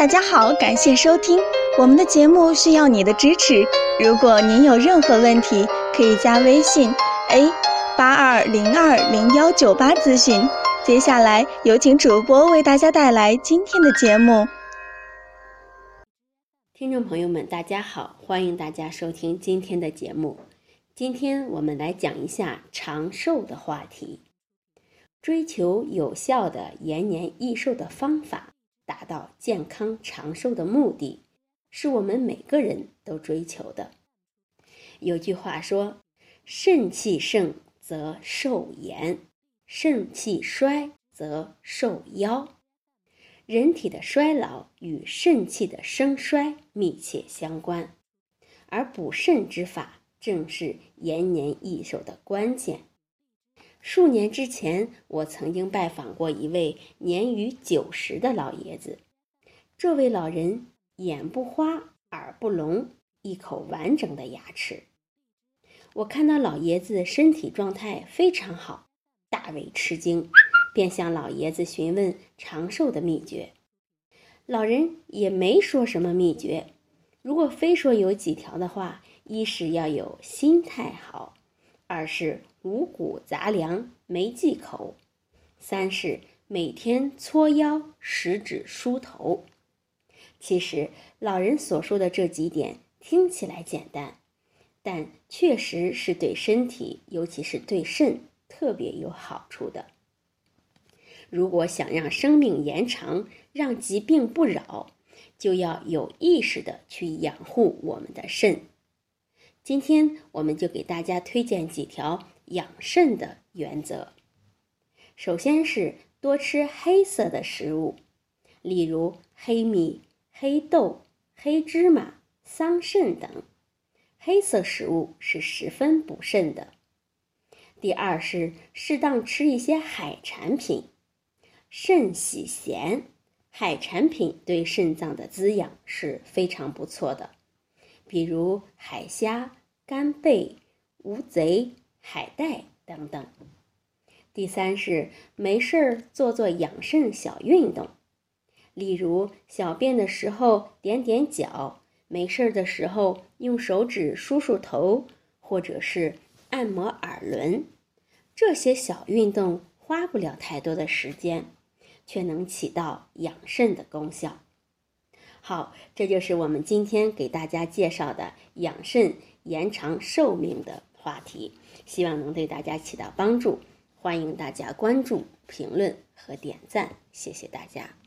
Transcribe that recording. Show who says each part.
Speaker 1: 大家好，感谢收听我们的节目，需要你的支持。如果您有任何问题，可以加微信 a 八二零二零幺九八咨询。接下来有请主播为大家带来今天的节目。
Speaker 2: 听众朋友们，大家好，欢迎大家收听今天的节目。今天我们来讲一下长寿的话题，追求有效的延年益寿的方法。达到健康长寿的目的，是我们每个人都追求的。有句话说：“肾气盛则寿延，肾气衰则寿夭。”人体的衰老与肾气的生衰密切相关，而补肾之法正是延年益寿的关键。数年之前，我曾经拜访过一位年逾九十的老爷子。这位老人眼不花，耳不聋，一口完整的牙齿。我看到老爷子身体状态非常好，大为吃惊，便向老爷子询问长寿的秘诀。老人也没说什么秘诀，如果非说有几条的话，一是要有心态好。二是五谷杂粮没忌口，三是每天搓腰、食指、梳头。其实老人所说的这几点听起来简单，但确实是对身体，尤其是对肾特别有好处的。如果想让生命延长，让疾病不扰，就要有意识的去养护我们的肾。今天我们就给大家推荐几条养肾的原则。首先是多吃黑色的食物，例如黑米、黑豆、黑芝麻、桑葚等，黑色食物是十分补肾的。第二是适当吃一些海产品，肾喜咸，海产品对肾脏的滋养是非常不错的。比如海虾、干贝、乌贼、海带等等。第三是没事儿做做养肾小运动，例如小便的时候点点脚，没事儿的时候用手指梳梳头，或者是按摩耳轮。这些小运动花不了太多的时间，却能起到养肾的功效。好，这就是我们今天给大家介绍的养肾、延长寿命的话题，希望能对大家起到帮助。欢迎大家关注、评论和点赞，谢谢大家。